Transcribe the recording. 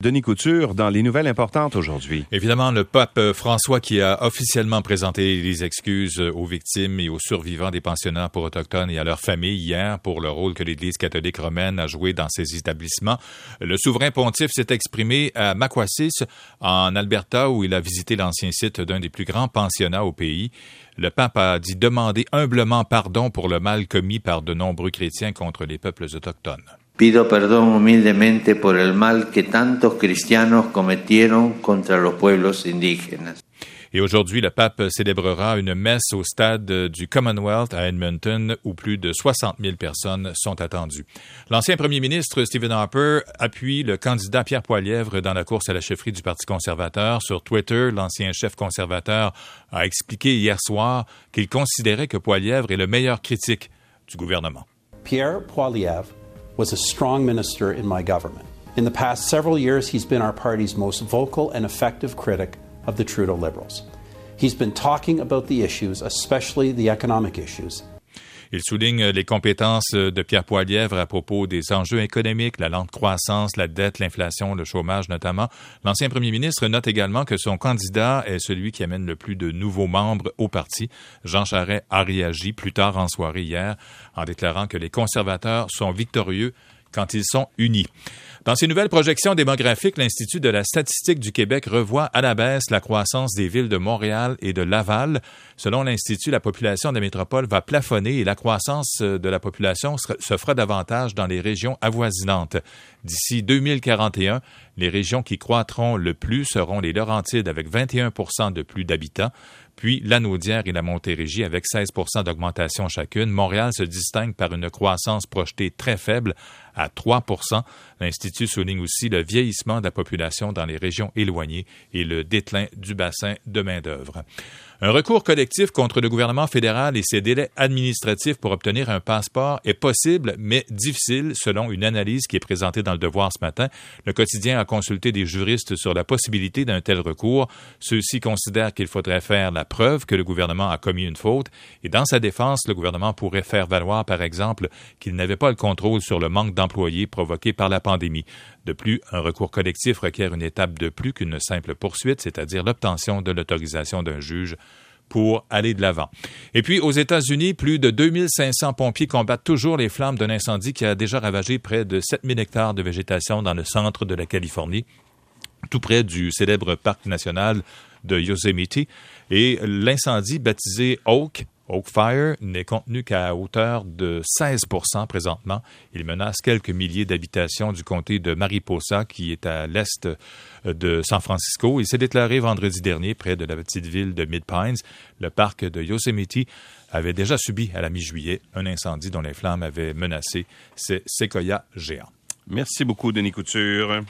Denis Couture, dans les nouvelles importantes aujourd'hui. Évidemment, le pape François qui a officiellement présenté les excuses aux victimes et aux survivants des pensionnats pour autochtones et à leurs familles hier pour le rôle que l'Église catholique romaine a joué dans ces établissements. Le souverain pontife s'est exprimé à Maquasis, en Alberta, où il a visité l'ancien site d'un des plus grands pensionnats au pays. Le pape a dit demander humblement pardon pour le mal commis par de nombreux chrétiens contre les peuples autochtones. Pido perdón humildemente por el mal que tantos cristianos cometieron contra los pueblos indígenas. Et aujourd'hui, le pape célébrera une messe au stade du Commonwealth à Edmonton où plus de 60 000 personnes sont attendues. L'ancien premier ministre Stephen Harper appuie le candidat Pierre Poilièvre dans la course à la chefferie du Parti conservateur. Sur Twitter, l'ancien chef conservateur a expliqué hier soir qu'il considérait que Poilièvre est le meilleur critique du gouvernement. Pierre Poilievre was a strong minister in my government. In the past several years, he's been our party's most vocal and effective critic of the Trudeau Liberals. He's been talking about the issues, especially the economic issues, Il souligne les compétences de Pierre Poilièvre à propos des enjeux économiques, la lente croissance, la dette, l'inflation, le chômage notamment. L'ancien premier ministre note également que son candidat est celui qui amène le plus de nouveaux membres au parti. Jean Charest a réagi plus tard en soirée hier en déclarant que les conservateurs sont victorieux quand ils sont unis. Dans ses nouvelles projections démographiques, l'Institut de la statistique du Québec revoit à la baisse la croissance des villes de Montréal et de Laval. Selon l'Institut, la population de la métropole va plafonner et la croissance de la population se fera davantage dans les régions avoisinantes. D'ici 2041, les régions qui croîtront le plus seront les Laurentides avec 21% de plus d'habitants, puis la Naudière et la Montérégie avec 16 d'augmentation chacune. Montréal se distingue par une croissance projetée très faible à 3% L'Institut souligne aussi le vieillissement de la population dans les régions éloignées et le déclin du bassin de main-d'œuvre. Un recours collectif contre le gouvernement fédéral et ses délais administratifs pour obtenir un passeport est possible, mais difficile, selon une analyse qui est présentée dans le Devoir ce matin. Le quotidien a consulté des juristes sur la possibilité d'un tel recours. Ceux-ci considèrent qu'il faudrait faire la preuve que le gouvernement a commis une faute, et dans sa défense, le gouvernement pourrait faire valoir, par exemple, qu'il n'avait pas le contrôle sur le manque d'employés provoqué par la pandémie. De plus, un recours collectif requiert une étape de plus qu'une simple poursuite, c'est-à-dire l'obtention de l'autorisation d'un juge pour aller de l'avant. Et puis, aux États-Unis, plus de 2500 pompiers combattent toujours les flammes d'un incendie qui a déjà ravagé près de 7000 hectares de végétation dans le centre de la Californie, tout près du célèbre parc national de Yosemite. Et l'incendie, baptisé Oak, Oakfire n'est contenu qu'à hauteur de 16 présentement. Il menace quelques milliers d'habitations du comté de Mariposa, qui est à l'est de San Francisco. Il s'est déclaré vendredi dernier près de la petite ville de Mid-Pines. Le parc de Yosemite avait déjà subi à la mi-juillet un incendie dont les flammes avaient menacé ses séquoias géants. Merci beaucoup, Denis Couture.